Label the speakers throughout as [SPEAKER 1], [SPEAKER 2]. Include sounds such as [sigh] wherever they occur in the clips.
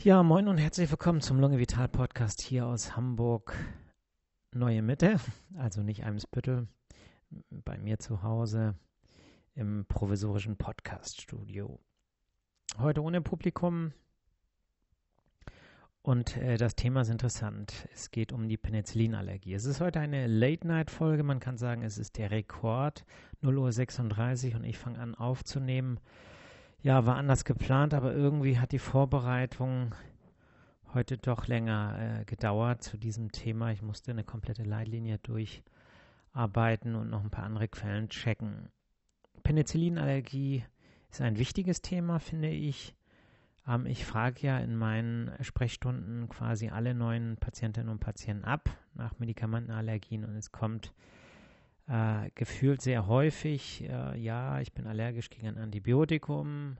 [SPEAKER 1] Ja, moin und herzlich willkommen zum Lunge Vital Podcast hier aus Hamburg, Neue Mitte, also nicht Eimsbüttel, bei mir zu Hause im provisorischen Podcast-Studio. Heute ohne Publikum und äh, das Thema ist interessant. Es geht um die Penicillinallergie. Es ist heute eine Late-Night-Folge, man kann sagen, es ist der Rekord, 0.36 Uhr und ich fange an aufzunehmen ja, war anders geplant, aber irgendwie hat die Vorbereitung heute doch länger äh, gedauert zu diesem Thema. Ich musste eine komplette Leitlinie durcharbeiten und noch ein paar andere Quellen checken. Penicillinallergie ist ein wichtiges Thema, finde ich. Ähm, ich frage ja in meinen Sprechstunden quasi alle neuen Patientinnen und Patienten ab nach Medikamentenallergien und es kommt äh, gefühlt sehr häufig, äh, ja, ich bin allergisch gegen ein Antibiotikum.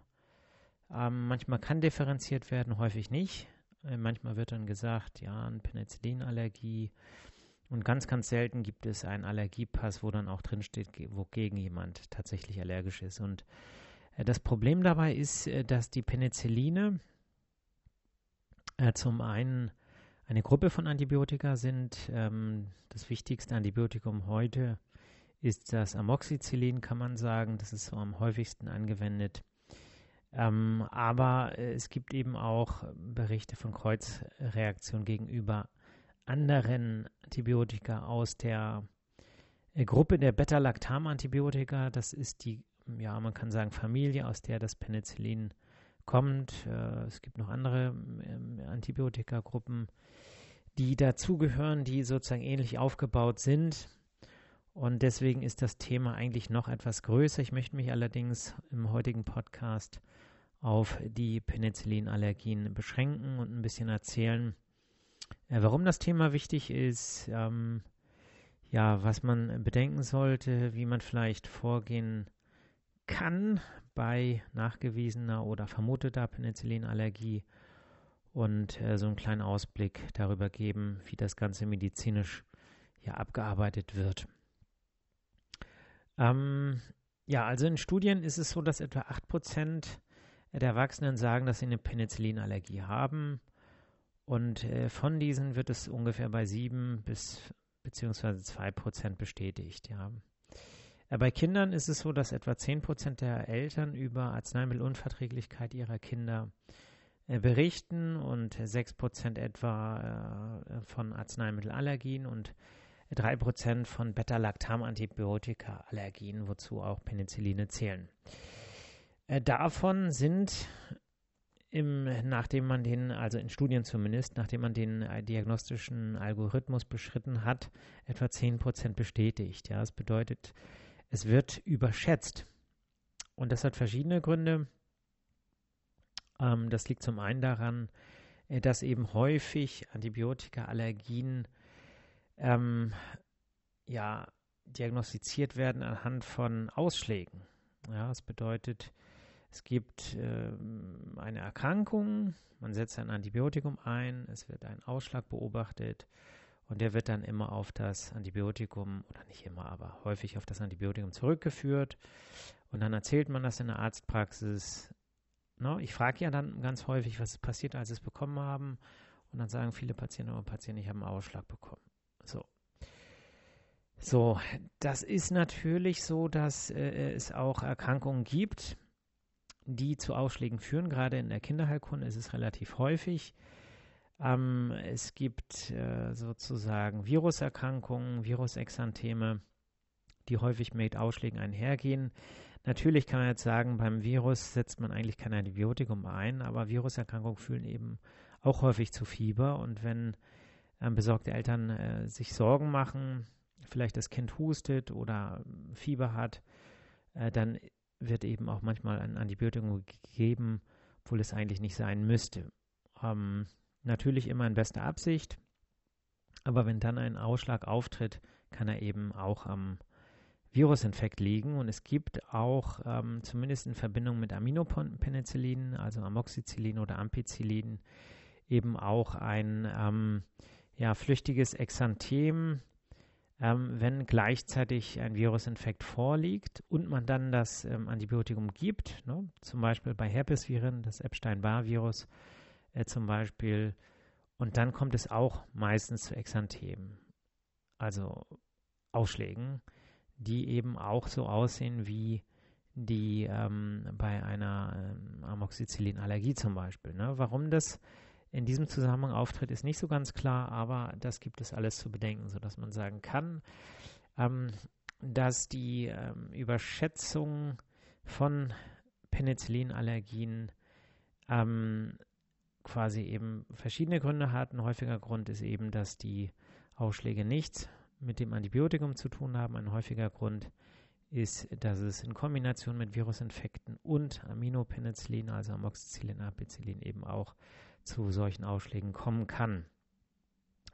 [SPEAKER 1] Ähm, manchmal kann differenziert werden, häufig nicht. Äh, manchmal wird dann gesagt, ja, eine Penicillinallergie. Und ganz, ganz selten gibt es einen Allergiepass, wo dann auch drinsteht, wogegen jemand tatsächlich allergisch ist. Und äh, das Problem dabei ist, äh, dass die Penicilline äh, zum einen eine Gruppe von Antibiotika sind. Ähm, das wichtigste Antibiotikum heute ist das Amoxicillin, kann man sagen. Das ist so am häufigsten angewendet. Ähm, aber äh, es gibt eben auch Berichte von Kreuzreaktionen gegenüber anderen Antibiotika aus der äh, Gruppe der Beta-Lactam-Antibiotika. Das ist die, ja, man kann sagen, Familie, aus der das Penicillin kommt. Äh, es gibt noch andere ähm, Antibiotika-Gruppen, die dazugehören, die sozusagen ähnlich aufgebaut sind. Und deswegen ist das Thema eigentlich noch etwas größer. Ich möchte mich allerdings im heutigen Podcast auf die Penicillinallergien beschränken und ein bisschen erzählen, äh, warum das Thema wichtig ist, ähm, ja, was man bedenken sollte, wie man vielleicht vorgehen kann bei nachgewiesener oder vermuteter Penicillinallergie und äh, so einen kleinen Ausblick darüber geben, wie das Ganze medizinisch ja abgearbeitet wird. Ähm, ja, also in Studien ist es so, dass etwa 8% der Erwachsenen sagen, dass sie eine Penicillinallergie haben. Und äh, von diesen wird es ungefähr bei 7 bis beziehungsweise 2% bestätigt, ja. Äh, bei Kindern ist es so, dass etwa 10% der Eltern über Arzneimittelunverträglichkeit ihrer Kinder äh, berichten und 6% etwa äh, von Arzneimittelallergien und 3% von Beta-Lactam-Antibiotika-Allergien, wozu auch Penicilline zählen. Äh, davon sind im, nachdem man den, also in Studien zumindest, nachdem man den äh, diagnostischen Algorithmus beschritten hat, etwa 10% bestätigt. Ja, das bedeutet, es wird überschätzt. Und das hat verschiedene Gründe. Ähm, das liegt zum einen daran, äh, dass eben häufig Antibiotika-Allergien ähm, ja, diagnostiziert werden anhand von Ausschlägen. Ja, das bedeutet, es gibt ähm, eine Erkrankung, man setzt ein Antibiotikum ein, es wird ein Ausschlag beobachtet und der wird dann immer auf das Antibiotikum, oder nicht immer, aber häufig auf das Antibiotikum zurückgeführt. Und dann erzählt man das in der Arztpraxis. No, ich frage ja dann ganz häufig, was passiert, als sie es bekommen haben. Und dann sagen viele Patienten und Patienten, ich habe einen Ausschlag bekommen. So. So, das ist natürlich so, dass äh, es auch Erkrankungen gibt, die zu Ausschlägen führen. Gerade in der Kinderheilkunde ist es relativ häufig. Ähm, es gibt äh, sozusagen Viruserkrankungen, Virusexantheme, die häufig mit Ausschlägen einhergehen. Natürlich kann man jetzt sagen, beim Virus setzt man eigentlich kein Antibiotikum ein, aber Viruserkrankungen führen eben auch häufig zu Fieber. Und wenn ähm, besorgte Eltern äh, sich Sorgen machen, vielleicht das Kind hustet oder Fieber hat, äh, dann wird eben auch manchmal ein Antibiotikum gegeben, obwohl es eigentlich nicht sein müsste. Ähm, natürlich immer in bester Absicht, aber wenn dann ein Ausschlag auftritt, kann er eben auch am Virusinfekt liegen. Und es gibt auch ähm, zumindest in Verbindung mit Aminopenicillin, also Amoxicillin oder Ampicillin, eben auch ein ähm, ja, flüchtiges Exanthem, ähm, wenn gleichzeitig ein Virusinfekt vorliegt und man dann das ähm, Antibiotikum gibt, ne, zum Beispiel bei Herpesviren, das Epstein-Barr-Virus, äh, zum Beispiel. Und dann kommt es auch meistens zu Exanthemen, also Ausschlägen, die eben auch so aussehen wie die ähm, bei einer ähm, Amoxicillin-Allergie zum Beispiel. Ne? Warum das in diesem Zusammenhang auftritt, ist nicht so ganz klar, aber das gibt es alles zu bedenken, sodass man sagen kann, ähm, dass die ähm, Überschätzung von Penicillinallergien ähm, quasi eben verschiedene Gründe hat. Ein häufiger Grund ist eben, dass die Ausschläge nichts mit dem Antibiotikum zu tun haben. Ein häufiger Grund ist, dass es in Kombination mit Virusinfekten und Aminopenicillin, also Amoxicillin, Ampicillin, eben auch zu solchen Ausschlägen kommen kann.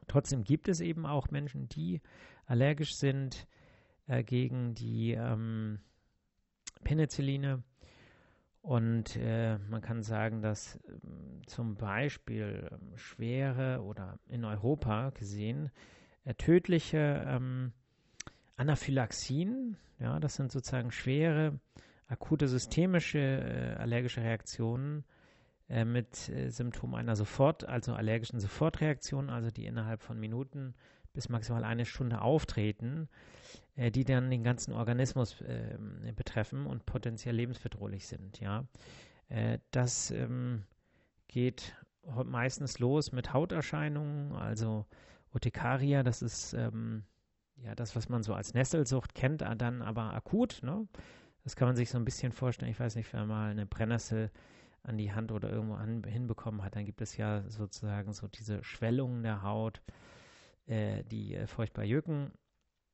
[SPEAKER 1] Trotzdem gibt es eben auch Menschen, die allergisch sind äh, gegen die ähm, Penicilline. Und äh, man kann sagen, dass äh, zum Beispiel äh, schwere oder in Europa gesehen äh, tödliche ähm, Anaphylaxien, ja, das sind sozusagen schwere, akute systemische äh, allergische Reaktionen äh, mit äh, Symptomen einer Sofort, also allergischen Sofortreaktion, also die innerhalb von Minuten bis maximal eine Stunde auftreten, äh, die dann den ganzen Organismus ähm, betreffen und potenziell lebensbedrohlich sind. Ja, äh, das ähm, geht meistens los mit Hauterscheinungen, also Urtikaria, das ist ähm, ja, das, was man so als Nesselsucht kennt, dann aber akut. Ne? Das kann man sich so ein bisschen vorstellen. Ich weiß nicht, wer mal eine Brennnessel an die Hand oder irgendwo an, hinbekommen hat, dann gibt es ja sozusagen so diese Schwellungen der Haut, äh, die äh, furchtbar jucken.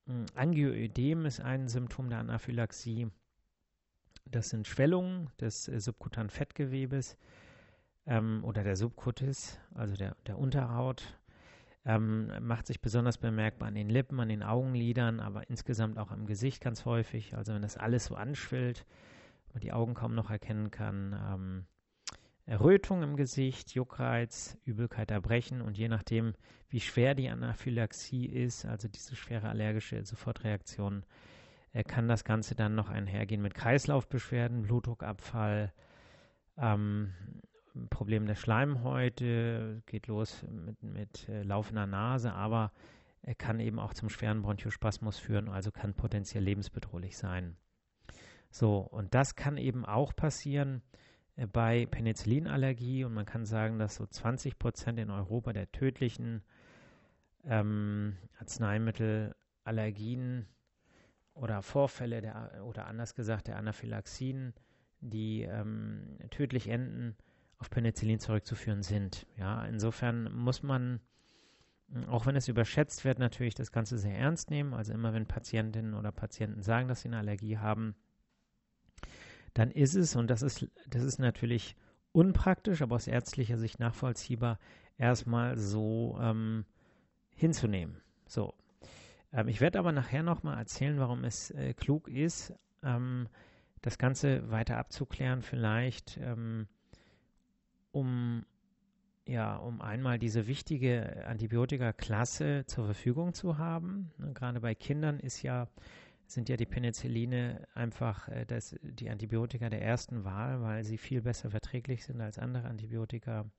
[SPEAKER 1] Hm, Angioödem ist ein Symptom der Anaphylaxie. Das sind Schwellungen des äh, subkutanen Fettgewebes ähm, oder der Subkutis, also der, der Unterhaut ähm, macht sich besonders bemerkbar an den Lippen, an den Augenlidern, aber insgesamt auch am Gesicht ganz häufig. Also wenn das alles so anschwillt, man die Augen kaum noch erkennen kann. Ähm, Errötung im Gesicht, Juckreiz, Übelkeit, Erbrechen und je nachdem, wie schwer die Anaphylaxie ist, also diese schwere allergische Sofortreaktion, äh, kann das Ganze dann noch einhergehen mit Kreislaufbeschwerden, Blutdruckabfall, ähm, Problem der Schleimhäute, geht los mit, mit äh, laufender Nase, aber er kann eben auch zum schweren Bronchospasmus führen, also kann potenziell lebensbedrohlich sein. So, und das kann eben auch passieren bei Penicillinallergie und man kann sagen, dass so 20 Prozent in Europa der tödlichen ähm, Arzneimittelallergien oder Vorfälle der, oder anders gesagt der Anaphylaxien, die ähm, tödlich enden, auf Penicillin zurückzuführen sind. Ja, insofern muss man, auch wenn es überschätzt wird, natürlich das Ganze sehr ernst nehmen. Also immer wenn Patientinnen oder Patienten sagen, dass sie eine Allergie haben, dann ist es, und das ist, das ist natürlich unpraktisch, aber aus ärztlicher Sicht nachvollziehbar, erstmal so ähm, hinzunehmen. So. Ähm, ich werde aber nachher nochmal erzählen, warum es äh, klug ist, ähm, das Ganze weiter abzuklären, vielleicht ähm, um ja, um einmal diese wichtige Antibiotika-Klasse zur Verfügung zu haben. Ne, gerade bei Kindern ist ja, sind ja die Penicilline einfach äh, das, die Antibiotika der ersten Wahl, weil sie viel besser verträglich sind als andere Antibiotika.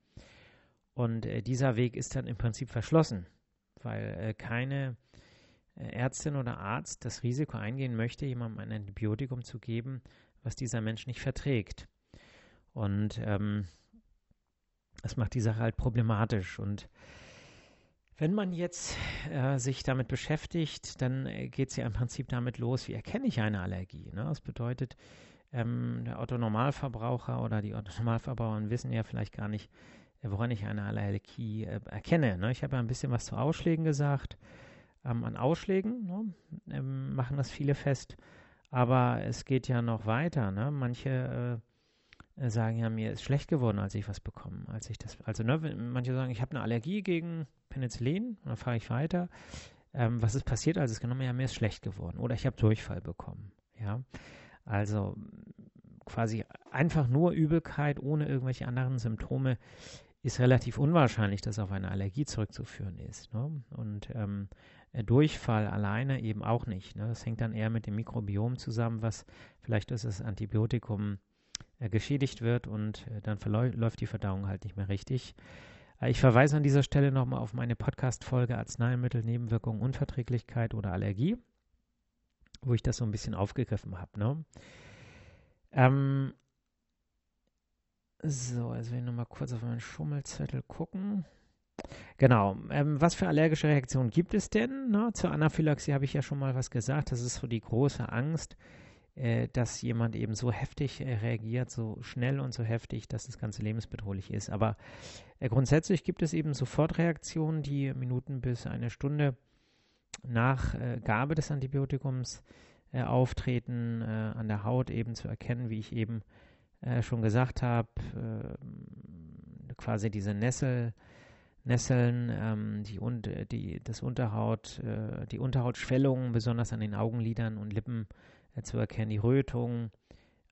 [SPEAKER 1] Und äh, dieser Weg ist dann im Prinzip verschlossen, weil äh, keine äh, Ärztin oder Arzt das Risiko eingehen möchte, jemandem ein Antibiotikum zu geben, was dieser Mensch nicht verträgt. Und ähm, das macht die Sache halt problematisch. Und wenn man jetzt äh, sich damit beschäftigt, dann äh, geht es ja im Prinzip damit los, wie erkenne ich eine Allergie. Ne? Das bedeutet, ähm, der Otto-Normalverbraucher oder die Otto-Normalverbraucher wissen ja vielleicht gar nicht, äh, woran ich eine Allergie äh, erkenne. Ne? Ich habe ja ein bisschen was zu Ausschlägen gesagt. Ähm, an Ausschlägen ne? ähm, machen das viele fest. Aber es geht ja noch weiter. Ne? Manche äh, sagen ja, mir ist schlecht geworden, als ich was bekomme. Als ich das, also ne, manche sagen, ich habe eine Allergie gegen Penicillin, dann frage ich weiter, ähm, was ist passiert, als es genommen ja, mir ist schlecht geworden oder ich habe Durchfall bekommen. Ja, also quasi einfach nur Übelkeit ohne irgendwelche anderen Symptome ist relativ unwahrscheinlich, dass auf eine Allergie zurückzuführen ist. Ne? Und ähm, Durchfall alleine eben auch nicht. Ne? Das hängt dann eher mit dem Mikrobiom zusammen, was vielleicht ist das Antibiotikum äh, geschädigt wird und äh, dann verläuft die Verdauung halt nicht mehr richtig. Äh, ich verweise an dieser Stelle nochmal auf meine Podcast-Folge Arzneimittel, Nebenwirkungen, Unverträglichkeit oder Allergie, wo ich das so ein bisschen aufgegriffen habe. Ne? Ähm, so, also will ich nochmal kurz auf meinen Schummelzettel gucken. Genau. Ähm, was für allergische Reaktionen gibt es denn? Ne? Zur Anaphylaxie habe ich ja schon mal was gesagt. Das ist so die große Angst, äh, dass jemand eben so heftig äh, reagiert, so schnell und so heftig, dass das Ganze lebensbedrohlich ist. Aber äh, grundsätzlich gibt es eben Sofortreaktionen, die Minuten bis eine Stunde nach äh, Gabe des Antibiotikums äh, auftreten, äh, an der Haut eben zu erkennen, wie ich eben schon gesagt habe, quasi diese Nessel. Nesseln, ähm, die, die, das Unterhaut, die Unterhautschwellungen, besonders an den Augenlidern und Lippen, äh, zu erkennen, die Rötung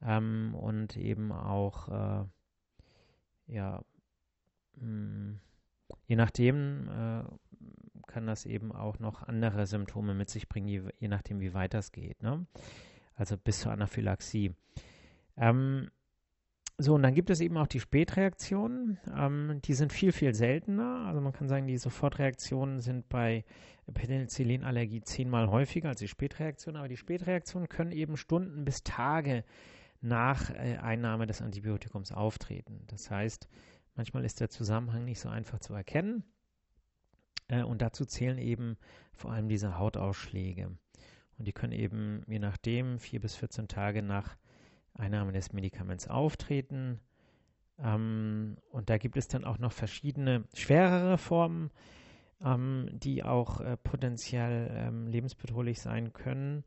[SPEAKER 1] ähm, und eben auch, äh, ja, mh, hm, je nachdem äh, kann das eben auch noch andere Symptome mit sich bringen, je, je nachdem, wie weit das geht. Ne? Also bis zur Anaphylaxie. Ähm, so, und dann gibt es eben auch die Spätreaktionen. Ähm, die sind viel, viel seltener. Also man kann sagen, die Sofortreaktionen sind bei Penicillinallergie zehnmal häufiger als die Spätreaktionen. Aber die Spätreaktionen können eben Stunden bis Tage nach äh, Einnahme des Antibiotikums auftreten. Das heißt, manchmal ist der Zusammenhang nicht so einfach zu erkennen. Äh, und dazu zählen eben vor allem diese Hautausschläge. Und die können eben je nachdem vier bis 14 Tage nach Einnahme des Medikaments auftreten. Ähm, und da gibt es dann auch noch verschiedene schwerere Formen, ähm, die auch äh, potenziell ähm, lebensbedrohlich sein können.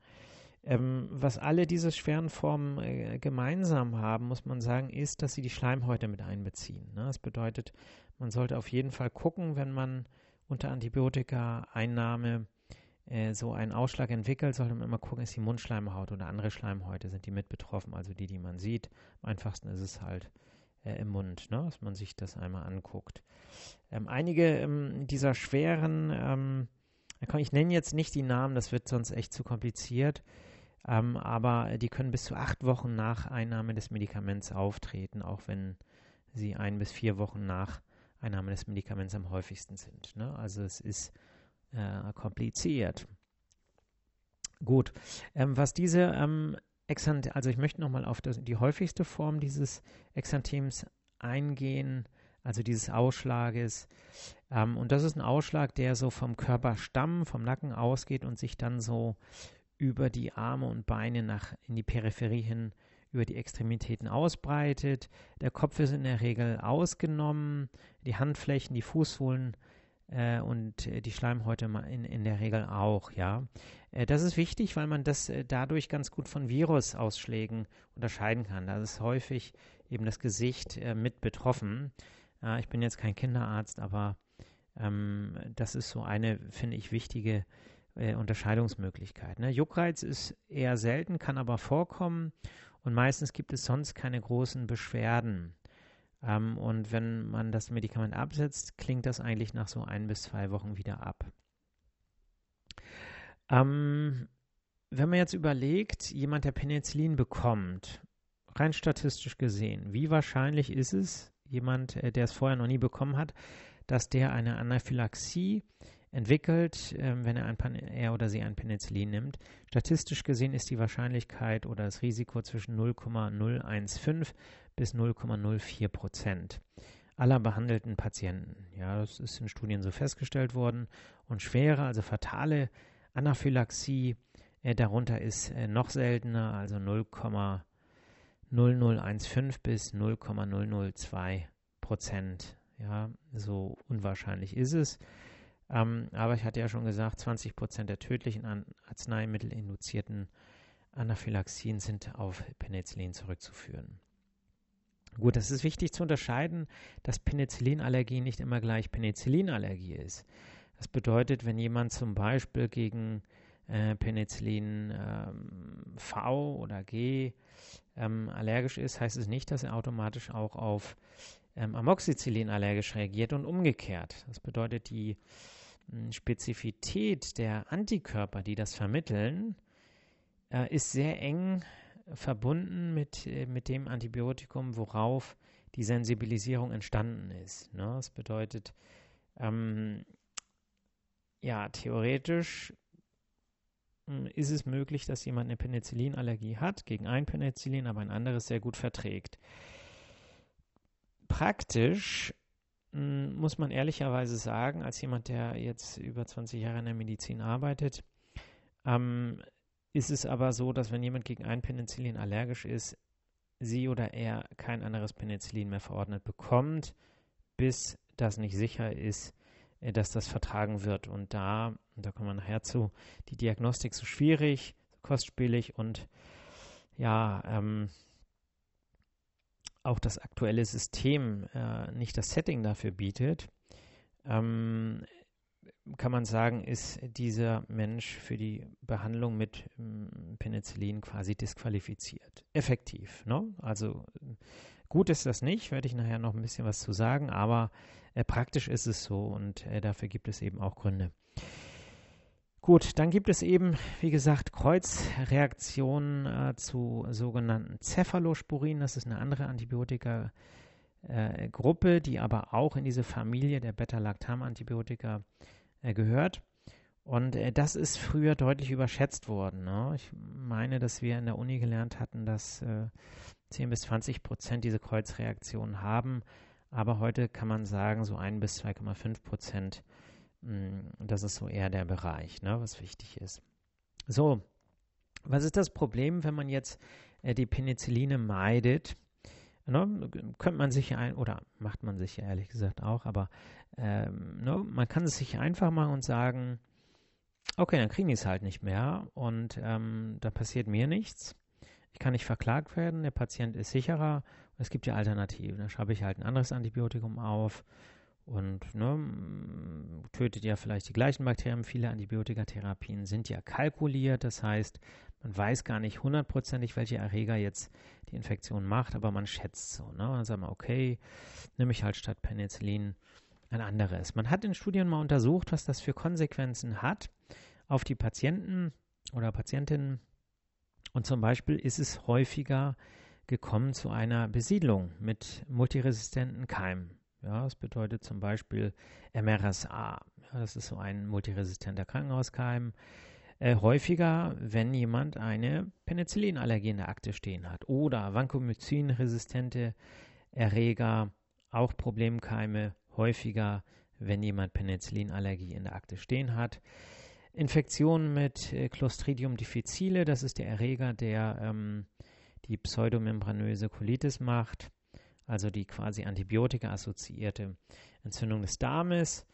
[SPEAKER 1] Ähm, was alle diese schweren Formen äh, gemeinsam haben, muss man sagen, ist, dass sie die Schleimhäute mit einbeziehen. Ne? Das bedeutet, man sollte auf jeden Fall gucken, wenn man unter Antibiotika-Einnahme äh, so einen Ausschlag entwickelt, sollte man immer gucken, ist die Mundschleimhaut oder andere Schleimhäute, sind die mit betroffen, also die, die man sieht. Am einfachsten ist es halt äh, im Mund, ne, dass man sich das einmal anguckt. Ähm, einige ähm, dieser schweren, ähm, ich nenne jetzt nicht die Namen, das wird sonst echt zu kompliziert, ähm, aber die können bis zu acht Wochen nach Einnahme des Medikaments auftreten, auch wenn sie ein bis vier Wochen nach Einnahme des Medikaments am häufigsten sind. Ne? Also es ist äh, kompliziert. Gut, ähm, was diese ähm, Exant also ich möchte nochmal auf das, die häufigste Form dieses Exanthems eingehen, also dieses Ausschlages. Ähm, und das ist ein Ausschlag, der so vom Körperstamm, vom Nacken ausgeht und sich dann so über die Arme und Beine nach in die Peripherie hin über die Extremitäten ausbreitet. Der Kopf ist in der Regel ausgenommen, die Handflächen, die Fußsohlen äh, und äh, die Schleimhäute in, in der Regel auch, ja. Äh, das ist wichtig, weil man das äh, dadurch ganz gut von Virusausschlägen unterscheiden kann. Da ist häufig eben das Gesicht äh, mit betroffen. ich bin jetzt kein Kinderarzt, aber ähm, das ist so eine, finde ich, wichtige Unterscheidungsmöglichkeit. Ne? Juckreiz ist eher selten, kann aber vorkommen und meistens gibt es sonst keine großen Beschwerden. Ähm, und wenn man das Medikament absetzt, klingt das eigentlich nach so ein bis zwei Wochen wieder ab. Ähm, wenn man jetzt überlegt, jemand, der Penicillin bekommt, rein statistisch gesehen, wie wahrscheinlich ist es, jemand, äh, der es vorher noch nie bekommen hat, dass der eine Anaphylaxie entwickelt, äh, wenn er, ein er oder sie ein Penicillin nimmt. Statistisch gesehen ist die Wahrscheinlichkeit oder das Risiko zwischen 0,015 bis 0,04 Prozent aller behandelten Patienten. Ja, das ist in Studien so festgestellt worden. Und schwere, also fatale Anaphylaxie äh, darunter ist äh, noch seltener, also 0,0015 bis 0,002 Prozent. Ja, so unwahrscheinlich ist es. Ähm, aber ich hatte ja schon gesagt, 20 Prozent der tödlichen An Arzneimittel-induzierten Anaphylaxien sind auf Penicillin zurückzuführen. Gut, es ist wichtig zu unterscheiden, dass Penicillinallergie nicht immer gleich Penicillinallergie ist. Das bedeutet, wenn jemand zum Beispiel gegen äh, Penicillin ähm, V oder G ähm, allergisch ist, heißt es nicht, dass er automatisch auch auf ähm, Amoxicillin allergisch reagiert und umgekehrt. Das bedeutet, die hm, Spezifität der Antikörper, die das vermitteln, äh, ist sehr eng verbunden mit, äh, mit dem Antibiotikum, worauf die Sensibilisierung entstanden ist. Ne? Das bedeutet, ähm, ja, theoretisch ist es möglich, dass jemand eine Penicillinallergie hat, gegen ein Penicillin, aber ein anderes sehr gut verträgt. Praktisch hm, muss man ehrlicherweise sagen, als jemand, der jetzt über 20 Jahre in der Medizin arbeitet, ähm, ist es aber so, dass wenn jemand gegen ein Penicillin allergisch ist, sie oder er kein anderes Penicillin mehr verordnet bekommt, bis das nicht sicher ist, äh, dass das vertragen wird. Und da, da kommen wir nachher zu, die Diagnostik so schwierig, so kostspielig und ja, ähm, auch das aktuelle System äh, nicht das Setting dafür bietet, ähm, kann man sagen, ist dieser Mensch für die Behandlung mit ähm, Penicillin quasi disqualifiziert. Effektiv. Ne? Also gut ist das nicht, werde ich nachher noch ein bisschen was zu sagen, aber äh, praktisch ist es so und äh, dafür gibt es eben auch Gründe. Gut, dann gibt es eben, wie gesagt, Kreuzreaktionen äh, zu sogenannten Cephalosporin. Das ist eine andere Antibiotika-Gruppe, die aber auch in diese Familie der Beta-Lactam-Antibiotika äh, gehört. Und äh, das ist früher deutlich überschätzt worden. Ne? Ich meine, dass wir in der Uni gelernt hatten, dass äh, 10 bis 20 Prozent diese Kreuzreaktionen haben. Aber heute kann man sagen, so 1 bis 2,5 Prozent, das ist so eher der Bereich, ne, was wichtig ist. So, was ist das Problem, wenn man jetzt äh, die Penicilline meidet? Ne, könnte man sich ein, oder macht man sich ehrlich gesagt auch, aber ähm, ne, man kann es sich einfach machen und sagen, okay, dann kriegen die es halt nicht mehr und ähm, da passiert mir nichts. Ich kann nicht verklagt werden, der Patient ist sicherer. Es gibt ja Alternativen. Da schreibe ich halt ein anderes Antibiotikum auf und ne, tötet ja vielleicht die gleichen Bakterien. Viele Antibiotikatherapien sind ja kalkuliert, das heißt, man weiß gar nicht hundertprozentig, welche Erreger jetzt die Infektion macht, aber man schätzt so. Ne? dann sagt man, okay, nehme ich halt statt Penicillin ein anderes. Man hat in Studien mal untersucht, was das für Konsequenzen hat auf die Patienten oder Patientinnen. Und zum Beispiel ist es häufiger gekommen zu einer Besiedlung mit multiresistenten Keimen. Ja, das bedeutet zum Beispiel MRSA. Ja, das ist so ein multiresistenter Krankenhauskeim. Äh, häufiger, wenn jemand eine Penicillinallergie in der Akte stehen hat oder Vancomycin-resistente Erreger, auch Problemkeime, häufiger, wenn jemand Penicillinallergie in der Akte stehen hat. Infektionen mit äh, Clostridium difficile, das ist der Erreger, der ähm, die pseudomembranöse Colitis macht also die quasi Antibiotika-assoziierte Entzündung des Darmes,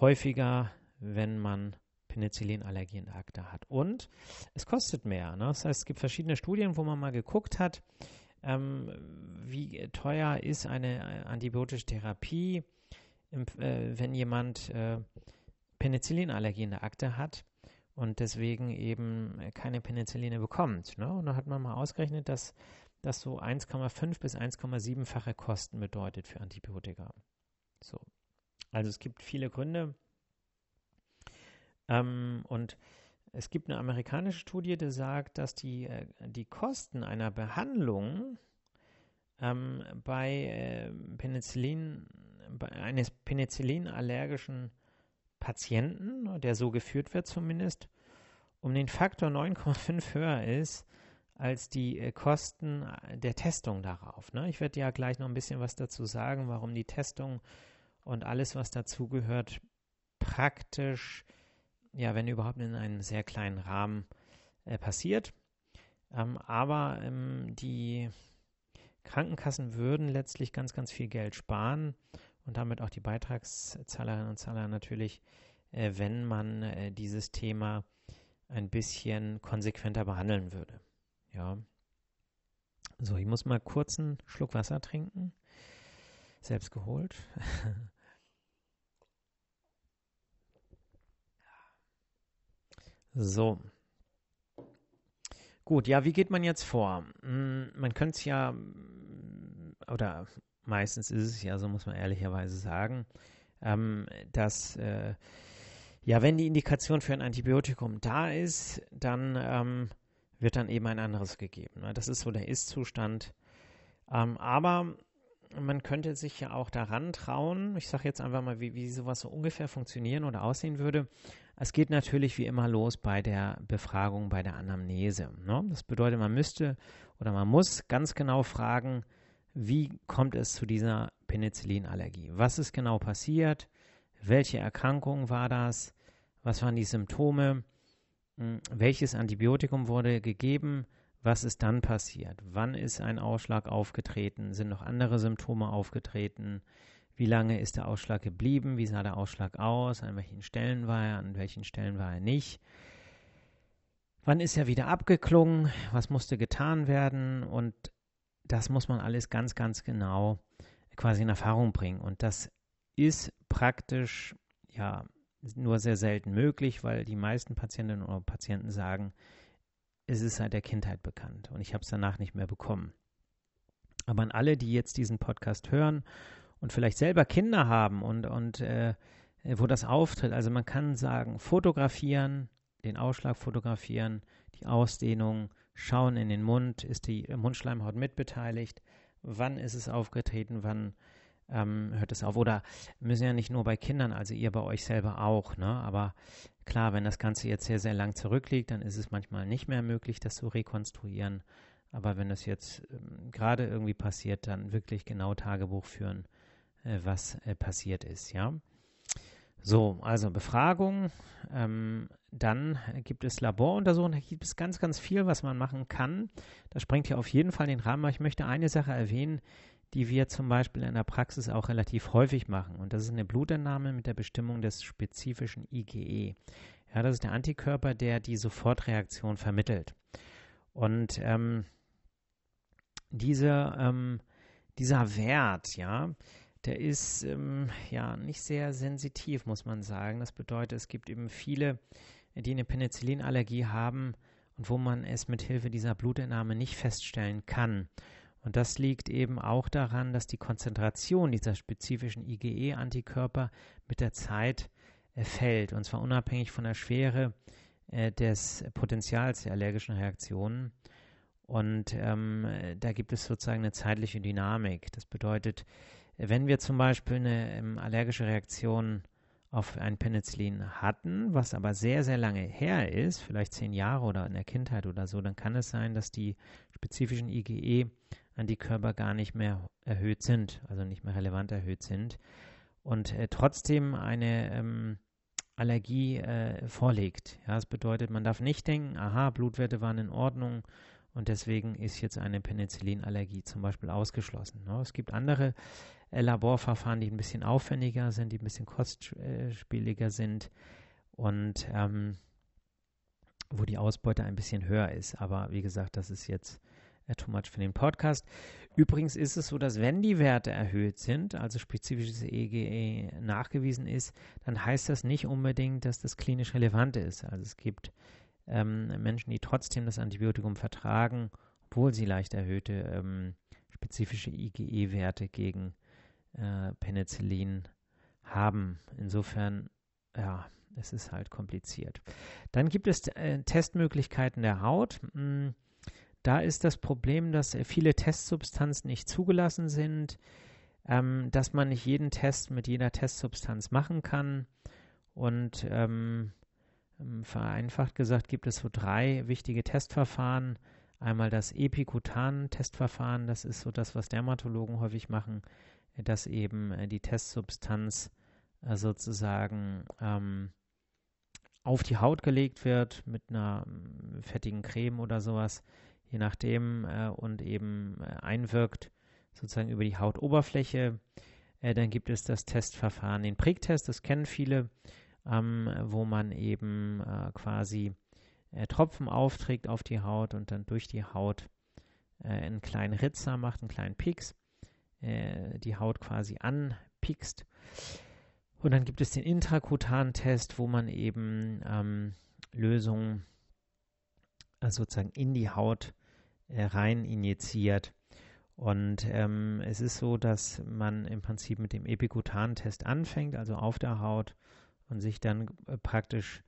[SPEAKER 1] häufiger, wenn man Penicillinallergie in der Akte hat. Und es kostet mehr. Ne? Das heißt, es gibt verschiedene Studien, wo man mal geguckt hat, ähm, wie teuer ist eine äh, antibiotische Therapie, im, äh, wenn jemand äh, Penicillinallergie in der Akte hat und deswegen eben keine Penicilline bekommt. Ne? Und da hat man mal ausgerechnet, dass das so 1,5 bis 1,7-fache Kosten bedeutet für Antibiotika. So. Also es gibt viele Gründe. Ähm, und es gibt eine amerikanische Studie, die sagt, dass die, äh, die Kosten einer Behandlung ähm, bei äh, Penicillin, bei eines Penicillinallergischen Patienten, der so geführt wird zumindest, um den Faktor 9,5 höher ist als die äh, Kosten äh, der Testung darauf. Ne? Ich werde ja gleich noch ein bisschen was dazu sagen, warum die Testung und alles, was dazugehört, praktisch, ja, wenn überhaupt in einem sehr kleinen Rahmen äh, passiert. Ähm, aber ähm, die Krankenkassen würden letztlich ganz, ganz viel Geld sparen und damit auch die Beitragszahlerinnen und Zahler natürlich, wenn man dieses Thema ein bisschen konsequenter behandeln würde. Ja. So, ich muss mal kurz einen Schluck Wasser trinken. Selbst geholt. [laughs] so. Gut, ja, wie geht man jetzt vor? Hm, man könnte es ja, oder meistens ist es ja, so muss man ehrlicherweise sagen, ähm, dass, äh, ja, wenn die Indikation für ein Antibiotikum da ist, dann ähm, wird dann eben ein anderes gegeben. Ne? Das ist so der Ist-Zustand. Ähm, aber man könnte sich ja auch daran trauen, ich sage jetzt einfach mal, wie, wie sowas so ungefähr funktionieren oder aussehen würde. Es geht natürlich wie immer los bei der Befragung, bei der Anamnese. Ne? Das bedeutet, man müsste oder man muss ganz genau fragen, wie kommt es zu dieser Penicillinallergie? Was ist genau passiert? Welche Erkrankung war das? Was waren die Symptome? Hm, welches Antibiotikum wurde gegeben? Was ist dann passiert? Wann ist ein Ausschlag aufgetreten? Sind noch andere Symptome aufgetreten? Wie lange ist der Ausschlag geblieben? Wie sah der Ausschlag aus? An welchen Stellen war er? An welchen Stellen war er nicht? Wann ist er wieder abgeklungen? Was musste getan werden? Und das muss man alles ganz, ganz genau quasi in Erfahrung bringen. Und das ist praktisch ja nur sehr selten möglich, weil die meisten Patientinnen oder Patienten sagen, es ist seit der Kindheit bekannt und ich habe es danach nicht mehr bekommen. Aber an alle, die jetzt diesen Podcast hören und vielleicht selber Kinder haben und, und äh, wo das auftritt, also man kann sagen, fotografieren, den Ausschlag fotografieren, die Ausdehnung, schauen in den Mund, ist die Mundschleimhaut mitbeteiligt, wann ist es aufgetreten, wann ähm, hört es auf. Oder müssen ja nicht nur bei Kindern, also ihr bei euch selber auch. Ne? Aber klar, wenn das Ganze jetzt sehr, sehr lang zurückliegt, dann ist es manchmal nicht mehr möglich, das zu rekonstruieren. Aber wenn das jetzt ähm, gerade irgendwie passiert, dann wirklich genau Tagebuch führen, äh, was äh, passiert ist, ja. So, also Befragung. Ähm, dann gibt es Laboruntersuchungen. Da gibt es ganz, ganz viel, was man machen kann. Das sprengt hier auf jeden Fall den Rahmen. Aber ich möchte eine Sache erwähnen, die wir zum Beispiel in der Praxis auch relativ häufig machen. Und das ist eine Blutentnahme mit der Bestimmung des spezifischen IgE. Ja, das ist der Antikörper, der die Sofortreaktion vermittelt. Und ähm, diese, ähm, dieser Wert, ja, der ist ähm, ja nicht sehr sensitiv, muss man sagen. Das bedeutet, es gibt eben viele, die eine Penicillinallergie haben und wo man es mit Hilfe dieser Blutentnahme nicht feststellen kann. Und das liegt eben auch daran, dass die Konzentration dieser spezifischen IgE-Antikörper mit der Zeit äh, fällt, und zwar unabhängig von der Schwere äh, des Potenzials der allergischen Reaktionen. Und ähm, da gibt es sozusagen eine zeitliche Dynamik. Das bedeutet, wenn wir zum Beispiel eine ähm, allergische Reaktion auf ein Penicillin hatten, was aber sehr, sehr lange her ist, vielleicht zehn Jahre oder in der Kindheit oder so, dann kann es sein, dass die spezifischen IgE-Antikörper gar nicht mehr erhöht sind, also nicht mehr relevant erhöht sind und äh, trotzdem eine ähm, Allergie äh, vorliegt. Ja, das bedeutet, man darf nicht denken, aha, Blutwerte waren in Ordnung und deswegen ist jetzt eine Penicillinallergie zum Beispiel ausgeschlossen. Ne? Es gibt andere äh, Laborverfahren, die ein bisschen aufwendiger sind, die ein bisschen kostspieliger sind und ähm, wo die Ausbeute ein bisschen höher ist. Aber wie gesagt, das ist jetzt too much für den Podcast. Übrigens ist es so, dass wenn die Werte erhöht sind, also spezifisches EGE e nachgewiesen ist, dann heißt das nicht unbedingt, dass das klinisch relevant ist. Also es gibt ähm, Menschen, die trotzdem das Antibiotikum vertragen, obwohl sie leicht erhöhte ähm, spezifische IgE-Werte gegen äh, Penicillin haben. Insofern, ja, es ist halt kompliziert. Dann gibt es äh, Testmöglichkeiten der Haut. Hm, da ist das Problem, dass äh, viele Testsubstanzen nicht zugelassen sind, ähm, dass man nicht jeden Test mit jeder Testsubstanz machen kann. Und ähm, ähm vereinfacht gesagt gibt es so drei wichtige Testverfahren. Einmal das Epikutan-Testverfahren, das ist so das, was Dermatologen häufig machen dass eben äh, die Testsubstanz äh, sozusagen ähm, auf die Haut gelegt wird mit einer mm, fettigen Creme oder sowas, je nachdem, äh, und eben äh, einwirkt sozusagen über die Hautoberfläche. Äh, dann gibt es das Testverfahren, den Pricktest, das kennen viele, ähm, wo man eben äh, quasi Tropfen aufträgt auf die Haut und dann durch die Haut einen kleinen Ritzer macht, einen kleinen Pieks äh, die Haut quasi anpiekst. Und dann gibt es den intrakutanen Test, wo man eben ähm, Lösungen äh, sozusagen in die Haut äh, rein injiziert. Und ähm, es ist so, dass man im Prinzip mit dem Epikutanen Test anfängt, also auf der Haut, und sich dann äh, praktisch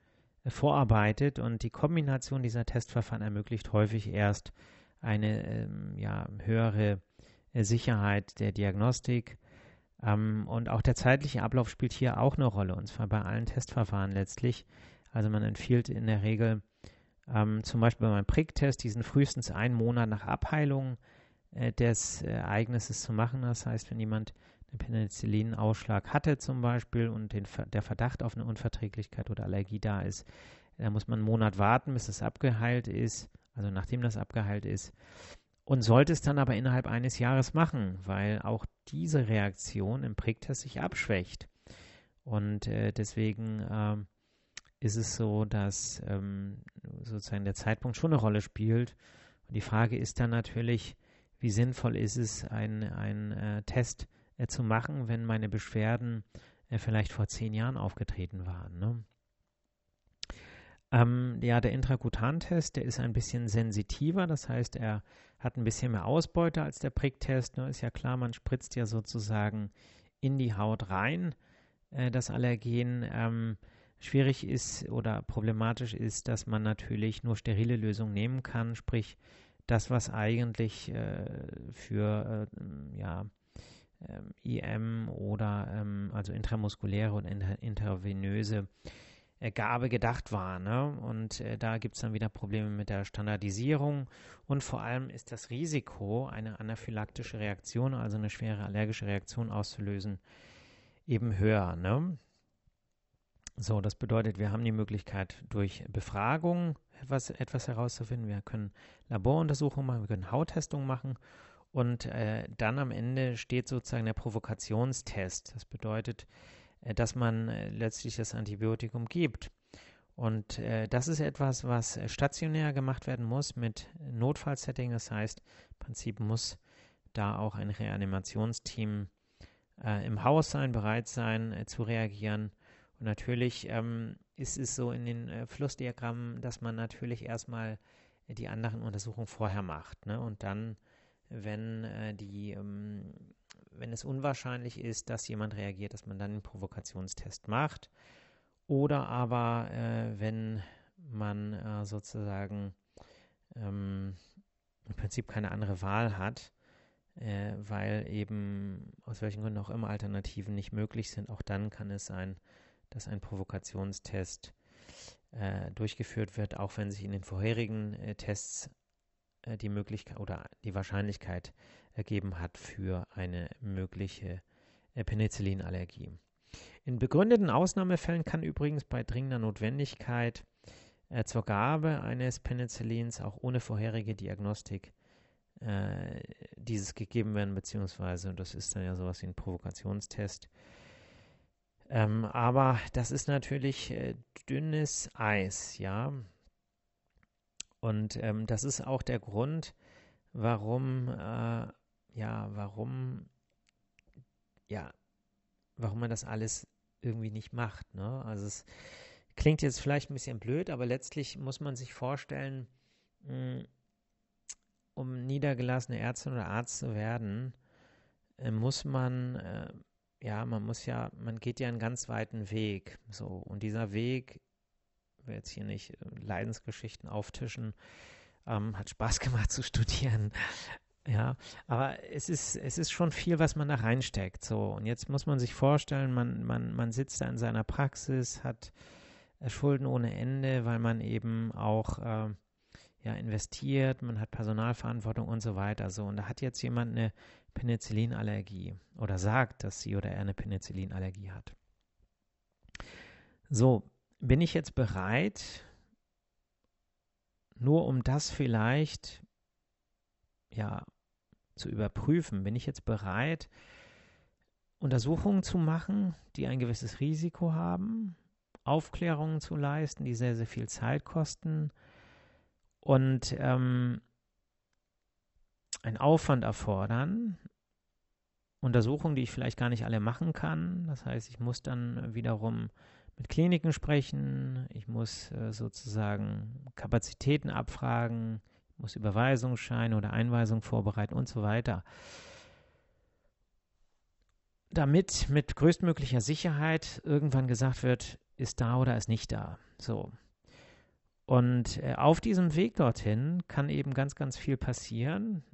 [SPEAKER 1] äh, vorarbeitet und die Kombination dieser Testverfahren ermöglicht häufig erst eine ähm, ja, höhere äh, Sicherheit der Diagnostik. Ähm, und auch der zeitliche Ablauf spielt hier auch eine Rolle, und zwar bei allen Testverfahren letztlich. Also man empfiehlt in der Regel ähm, zum Beispiel beim Pricktest diesen frühestens einen Monat nach Abheilung äh, des Ereignisses zu machen. Das heißt, wenn jemand einen Penicillinausschlag hatte zum Beispiel und den, der Verdacht auf eine Unverträglichkeit oder Allergie da ist, dann muss man einen Monat warten, bis es abgeheilt ist, also nachdem das abgeheilt ist. Und sollte es dann aber innerhalb eines Jahres machen, weil auch diese Reaktion im Pricktest sich abschwächt. Und äh, deswegen äh, ist es so, dass ähm, sozusagen der Zeitpunkt schon eine Rolle spielt. Und die Frage ist dann natürlich, wie sinnvoll ist es, ein, ein äh, Test äh, zu machen, wenn meine Beschwerden äh, vielleicht vor zehn Jahren aufgetreten waren. Ne? Ähm, ja, der Intrakutan-Test, der ist ein bisschen sensitiver, das heißt, er hat ein bisschen mehr Ausbeute als der Pricktest. Ne? Ist ja klar, man spritzt ja sozusagen in die Haut rein äh, das Allergen. Ähm, schwierig ist oder problematisch ist, dass man natürlich nur sterile Lösungen nehmen kann, sprich das, was eigentlich äh, für äh, ja, ähm, IM oder ähm, also intramuskuläre und inter intravenöse Gabe gedacht war. Ne? Und äh, da gibt es dann wieder Probleme mit der Standardisierung. Und vor allem ist das Risiko, eine anaphylaktische Reaktion, also eine schwere allergische Reaktion auszulösen, eben höher. Ne? So, das bedeutet, wir haben die Möglichkeit, durch Befragung etwas, etwas herauszufinden. Wir können Laboruntersuchungen machen, wir können Hauttestungen machen und äh, dann am Ende steht sozusagen der Provokationstest. Das bedeutet, äh, dass man äh, letztlich das Antibiotikum gibt. Und äh, das ist etwas, was äh, stationär gemacht werden muss mit Notfallsetting. Das heißt, im Prinzip muss da auch ein Reanimationsteam äh, im Haus sein, bereit sein zu reagieren. Und natürlich ähm, ist es so in den Flussdiagrammen, dass man natürlich erstmal die anderen Untersuchungen vorher macht ne? und dann wenn äh, die, ähm, wenn es unwahrscheinlich ist, dass jemand reagiert, dass man dann einen Provokationstest macht. Oder aber, äh, wenn man äh, sozusagen ähm, im Prinzip keine andere Wahl hat, äh, weil eben aus welchen Gründen auch immer Alternativen nicht möglich sind, auch dann kann es sein, dass ein Provokationstest äh, durchgeführt wird, auch wenn sich in den vorherigen äh, Tests äh, die Möglichkeit oder die Wahrscheinlichkeit ergeben hat für eine mögliche äh, Penicillinallergie. In begründeten Ausnahmefällen kann übrigens bei dringender Notwendigkeit äh, zur Gabe eines Penicillins auch ohne vorherige Diagnostik äh, dieses gegeben werden, beziehungsweise das ist dann ja sowas wie ein Provokationstest. Ähm, aber das ist natürlich äh, dünnes Eis, ja. Und ähm, das ist auch der Grund, warum, äh, ja, warum, ja, warum man das alles irgendwie nicht macht. Ne? Also es klingt jetzt vielleicht ein bisschen blöd, aber letztlich muss man sich vorstellen, mh, hm, um niedergelassene Ärztin oder Arzt zu werden, äh, muss man, äh, ja, man muss ja, man geht ja einen ganz weiten Weg. So, und dieser Weg will jetzt hier nicht äh, Leidensgeschichten auftischen. Ähm, hat Spaß [laughs] gemacht zu studieren. Ja, aber es ist, es ist schon viel, was man da reinsteckt. So, und jetzt muss man sich vorstellen, man, man, man sitzt da in seiner Praxis, hat äh, Schulden ohne Ende, weil man eben auch äh, ja, investiert, man hat Personalverantwortung und so weiter. So, und da hat jetzt jemand eine Penicillinallergie oder sagt, dass sie oder er eine Penicillinallergie hat. So, bin ich jetzt bereit, nur um das vielleicht ja zu überprüfen, bin ich jetzt bereit, Untersuchungen zu machen, die ein gewisses Risiko haben, Aufklärungen zu leisten, die sehr, sehr viel Zeit kosten und ähm, einen Aufwand erfordern, Untersuchungen, die ich vielleicht gar nicht alle machen kann. Das heißt, ich muss dann wiederum mit Kliniken sprechen, ich muss äh, sozusagen Kapazitäten abfragen, ich muss Überweisungsscheine oder Einweisungen vorbereiten und so weiter. Damit mit größtmöglicher Sicherheit irgendwann gesagt wird, ist da oder ist nicht da. So. Und äh, auf diesem Weg dorthin kann eben ganz, ganz viel passieren,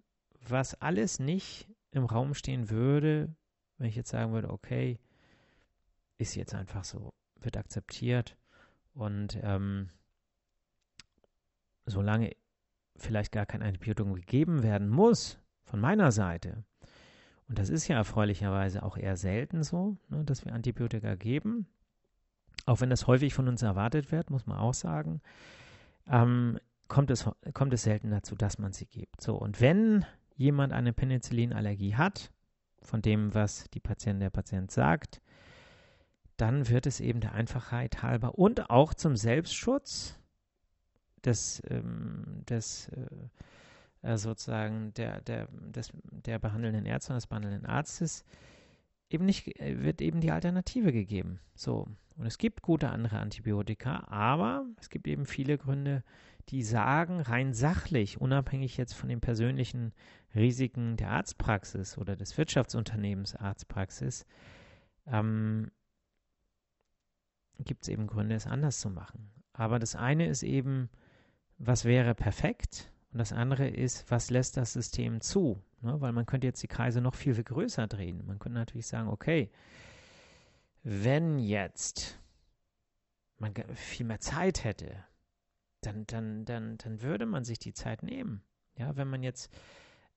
[SPEAKER 1] was alles nicht im Raum stehen würde, wenn ich jetzt sagen würde, okay, ist jetzt einfach so, wird akzeptiert und ähm, solange vielleicht gar kein Antibiotikum gegeben werden muss von meiner Seite, und das ist ja erfreulicherweise auch eher selten so, ne, dass wir Antibiotika geben, auch wenn das häufig von uns erwartet wird, muss man auch sagen, ähm, kommt, es, kommt es selten dazu, dass man sie gibt. So, und wenn jemand eine Penicillinallergie hat, von dem, was die Patientin, der Patient sagt, dann wird es eben der Einfachheit halber und auch zum Selbstschutz des, ähm, des äh, äh, sozusagen der, der, des, der behandelnden Ärzte und des behandelnden Arztes eben nicht, äh, wird eben die Alternative gegeben. So. Und es gibt gute andere Antibiotika, aber es gibt eben viele Gründe, die sagen, rein sachlich, unabhängig jetzt von den persönlichen Risiken der Arztpraxis oder des Wirtschaftsunternehmens Arztpraxis, ähm, gibt es eben Gründe, es anders zu machen. Aber das eine ist eben, was wäre perfekt? Und das andere ist, was lässt das System zu? Ne? Weil man könnte jetzt die Kreise noch viel, viel größer drehen. Man könnte natürlich sagen, okay, wenn jetzt man viel mehr Zeit hätte, dann, dann, dann, dann würde man sich die Zeit nehmen. Ja, wenn man jetzt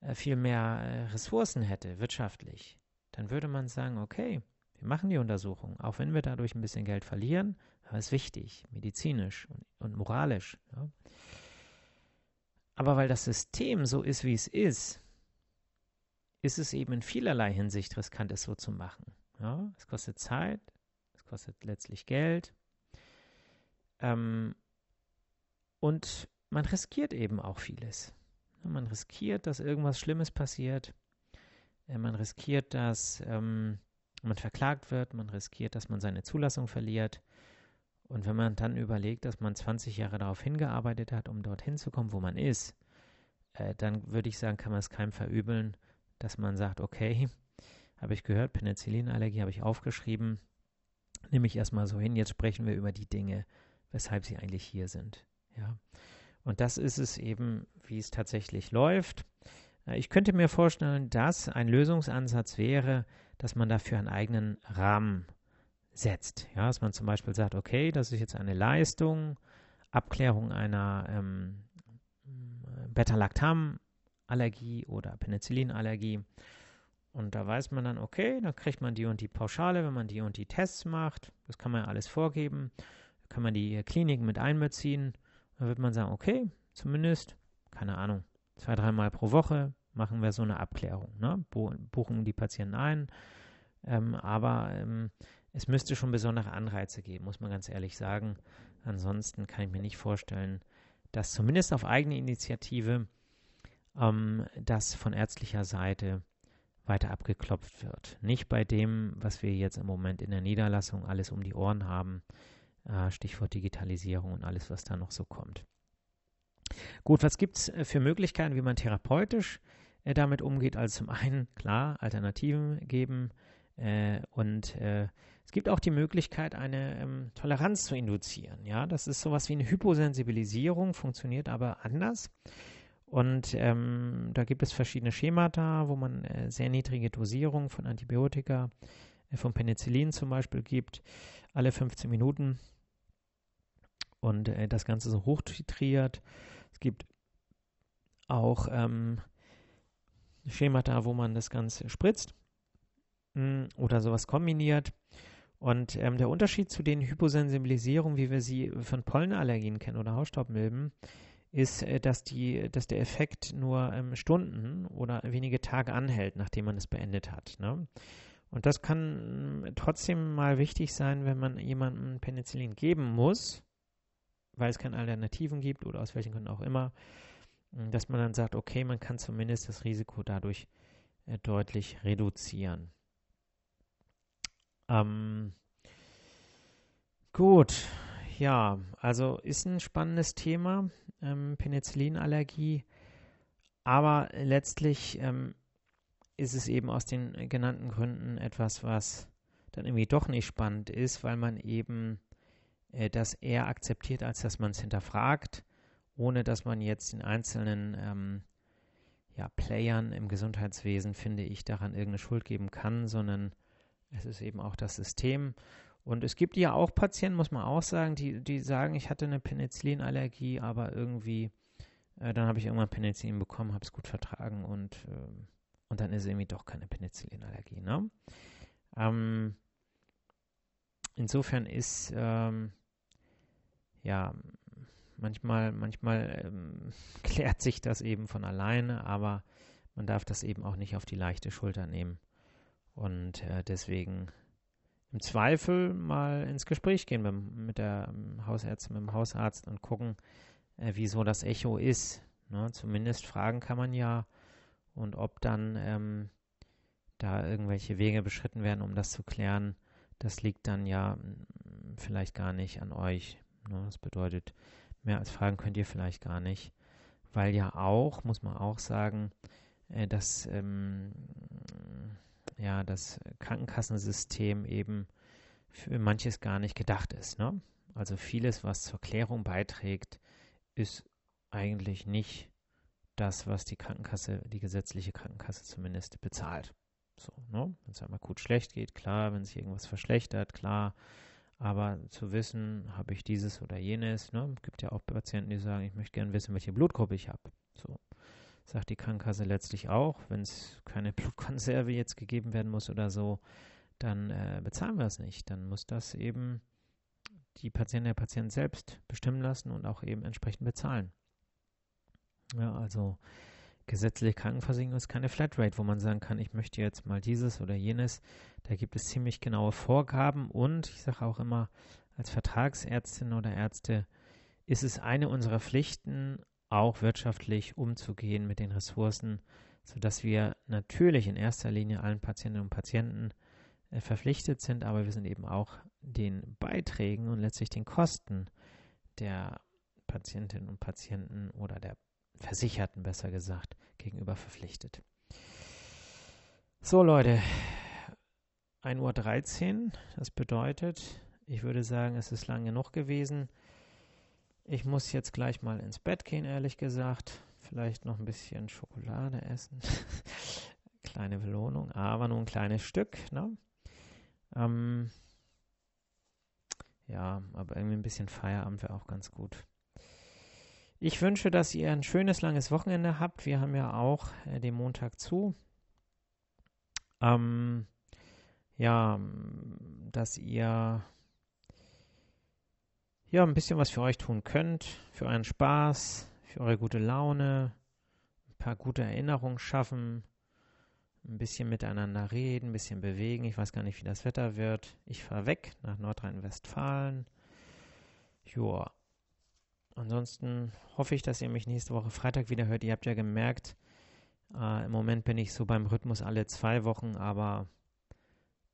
[SPEAKER 1] äh, viel mehr äh, Ressourcen hätte, wirtschaftlich, dann würde man sagen, okay, wir machen die Untersuchung, auch wenn wir dadurch ein bisschen Geld verlieren, aber es ist wichtig, medizinisch und, und moralisch. Ja. Aber weil das System so ist, wie es ist, ist es eben in vielerlei Hinsicht riskant, es so zu machen. Ja, es kostet Zeit, es kostet letztlich Geld. Ähm, und man riskiert eben auch vieles. Man riskiert, dass irgendwas Schlimmes passiert. Äh, man riskiert, dass ähm, man verklagt wird. Man riskiert, dass man seine Zulassung verliert. Und wenn man dann überlegt, dass man 20 Jahre darauf hingearbeitet hat, um dorthin zu kommen, wo man ist, äh, dann würde ich sagen, kann man es keinem verübeln, dass man sagt, okay, [laughs] habe ich gehört, Penicillinallergie habe ich aufgeschrieben, nehme ich erstmal so hin, jetzt sprechen wir über die Dinge, weshalb sie eigentlich hier sind. Ja. Und das ist es eben, wie es tatsächlich läuft. Äh, ich könnte mir vorstellen, dass ein Lösungsansatz wäre, dass man dafür einen eigenen Rahmen setzt. Ja, dass man zum Beispiel sagt, okay, das ist jetzt eine Leistung, Abklärung einer ähm, Beta-Lactam-Allergie oder Penicillinallergie. Und da weiß man dann, okay, dann kriegt man die und die Pauschale, wenn man die und die Tests macht. Das kann man ja alles vorgeben. Da kann man die Kliniken mit einbeziehen. Dann wird man sagen, okay, zumindest, keine Ahnung, zwei, dreimal pro Woche machen wir so eine Abklärung. Ne? Buchen die Patienten ein. Ähm, aber ähm, es müsste schon besondere Anreize geben, muss man ganz ehrlich sagen. Ansonsten kann ich mir nicht vorstellen, dass zumindest auf eigene Initiative ähm, das von ärztlicher Seite weiter abgeklopft wird. Nicht bei dem, was wir jetzt im Moment in der Niederlassung alles um die Ohren haben, äh, Stichwort Digitalisierung und alles, was da noch so kommt. Gut, was gibt es äh, für Möglichkeiten, wie man therapeutisch äh, damit umgeht? Also zum einen, klar, Alternativen geben äh, und äh, es gibt auch die Möglichkeit, eine ähm, Toleranz zu induzieren. Ja, das ist sowas wie eine Hyposensibilisierung, funktioniert aber anders. Und ähm, da gibt es verschiedene Schemata, wo man äh, sehr niedrige Dosierungen von Antibiotika, äh, von Penicillin zum Beispiel gibt, alle 15 Minuten. Und äh, das Ganze so hochtitriert. Es gibt auch ähm, Schemata, wo man das Ganze spritzt mh, hm, oder sowas kombiniert. Und ähm, der Unterschied zu den Hyposensibilisierungen, wie wir sie von Pollenallergien kennen oder Hausstaubmilben, ist, äh, dass, die, dass der Effekt nur ähm, Stunden oder wenige Tage anhält, nachdem man es beendet hat. Ne? Und das kann trotzdem mal wichtig sein, wenn man jemandem Penicillin geben muss, weil es keine Alternativen gibt oder aus welchen Gründen auch immer, dass man dann sagt, okay, man kann zumindest das Risiko dadurch äh, deutlich reduzieren. Ähm, gut, ja, also ist ein spannendes Thema, ähm, Penicillinallergie, aber letztlich ähm, ist es eben aus den genannten Gründen etwas, was dann irgendwie doch nicht spannend ist, weil man eben äh, das eher akzeptiert, als dass man es hinterfragt, ohne dass man jetzt den einzelnen ähm, ja, Playern im Gesundheitswesen, finde ich, daran irgendeine Schuld geben kann, sondern es ist eben auch das System. Und es gibt ja auch Patienten, muss man auch sagen, die, die sagen, ich hatte eine Penicillinallergie, aber irgendwie, äh, dann habe ich irgendwann Penicillin bekommen, habe es gut vertragen und, äh, und dann ist es irgendwie doch keine Penicillinallergie. Ne? Ähm, insofern ist, ähm, ja, manchmal, manchmal ähm, [laughs] klärt sich das eben von alleine, aber man darf das eben auch nicht auf die leichte Schulter nehmen. Und äh, deswegen im Zweifel mal ins Gespräch gehen mit, mit der ähm, Hausärztin, mit dem Hausarzt und gucken, äh, wieso das Echo ist. Ne? Zumindest fragen kann man ja und ob dann ähm, da irgendwelche Wege beschritten werden, um das zu klären, das liegt dann ja vielleicht gar nicht an euch. Ne? Das bedeutet, mehr als fragen könnt ihr vielleicht gar nicht, weil ja auch, muss man auch sagen, äh, dass ähm, ja das Krankenkassensystem eben für manches gar nicht gedacht ist. Ne? Also vieles, was zur Klärung beiträgt, ist eigentlich nicht das, was die Krankenkasse, die gesetzliche Krankenkasse zumindest bezahlt. So, ne? Wenn es einmal gut schlecht geht, klar, wenn sich irgendwas verschlechtert, klar. Aber zu wissen, habe ich dieses oder jenes, ne? Gibt ja auch Patienten, die sagen, ich möchte gerne wissen, welche Blutgruppe ich habe. So. Sagt die Krankenkasse letztlich auch, wenn es keine [laughs] Blutkonserve jetzt gegeben werden muss oder so, dann äh, bezahlen wir es nicht. Dann muss das eben die Patientin, der Patient selbst bestimmen lassen und auch eben entsprechend bezahlen. Ja, also gesetzliche Krankenversicherung ist keine Flatrate, wo man sagen kann, ich möchte jetzt mal dieses oder jenes. Da gibt es ziemlich genaue Vorgaben und ich sage auch immer, als Vertragsärztin oder Ärzte ist es eine unserer Pflichten, auch wirtschaftlich umzugehen mit den Ressourcen, sodass wir natürlich in erster Linie allen Patientinnen und Patienten äh, verpflichtet sind, aber wir sind eben auch den Beiträgen und letztlich den Kosten der Patientinnen und Patienten oder der Versicherten besser gesagt, gegenüber verpflichtet. So Leute, 1.13 Uhr, das bedeutet, ich würde sagen, es ist lang genug gewesen. Ich muss jetzt gleich mal ins Bett gehen, ehrlich gesagt. Vielleicht noch ein bisschen Schokolade essen. [laughs] Kleine Belohnung, aber nur ein kleines Stück. Ne? Ähm, ja, aber irgendwie ein bisschen Feierabend wäre auch ganz gut. Ich wünsche, dass ihr ein schönes, langes Wochenende habt. Wir haben ja auch äh, den Montag zu. Ähm, ja, dass ihr ja ein bisschen was für euch tun könnt, für euren Spaß, für eure gute Laune, ein paar gute Erinnerungen schaffen, ein bisschen miteinander reden, ein bisschen bewegen. Ich weiß gar nicht, wie das Wetter wird. Ich fahre weg nach Nordrhein-Westfalen. Joa. Ansonsten hoffe ich, dass ihr mich nächste Woche Freitag wieder hört. Ihr habt ja gemerkt, äh, im Moment bin ich so beim Rhythmus alle zwei Wochen, aber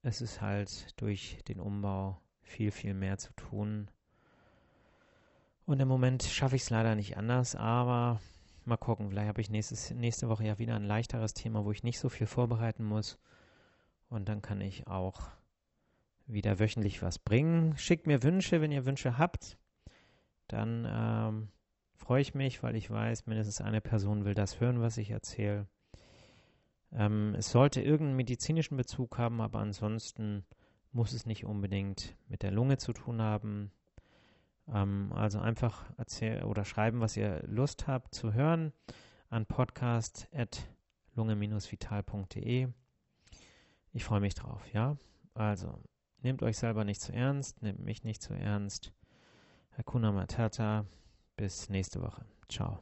[SPEAKER 1] es ist halt durch den Umbau viel, viel mehr zu tun. Und im Moment schaffe ich es leider nicht anders, aber mal gucken. Vielleicht habe ich nächstes, nächste Woche ja wieder ein leichteres Thema, wo ich nicht so viel vorbereiten muss. Und dann kann ich auch wieder wöchentlich was bringen. Schickt mir Wünsche, wenn ihr Wünsche habt dann ähm, freue ich mich, weil ich weiß, mindestens eine Person will das hören, was ich erzähle. Ähm, es sollte irgendeinen medizinischen Bezug haben, aber ansonsten muss es nicht unbedingt mit der Lunge zu tun haben. Ähm, also einfach erzählen oder schreiben, was ihr Lust habt zu hören an podcast.lunge-vital.de. Ich freue mich drauf, ja. Also, nehmt euch selber nicht zu ernst, nehmt mich nicht zu ernst. Hakuna Matata. Bis nächste Woche. Ciao.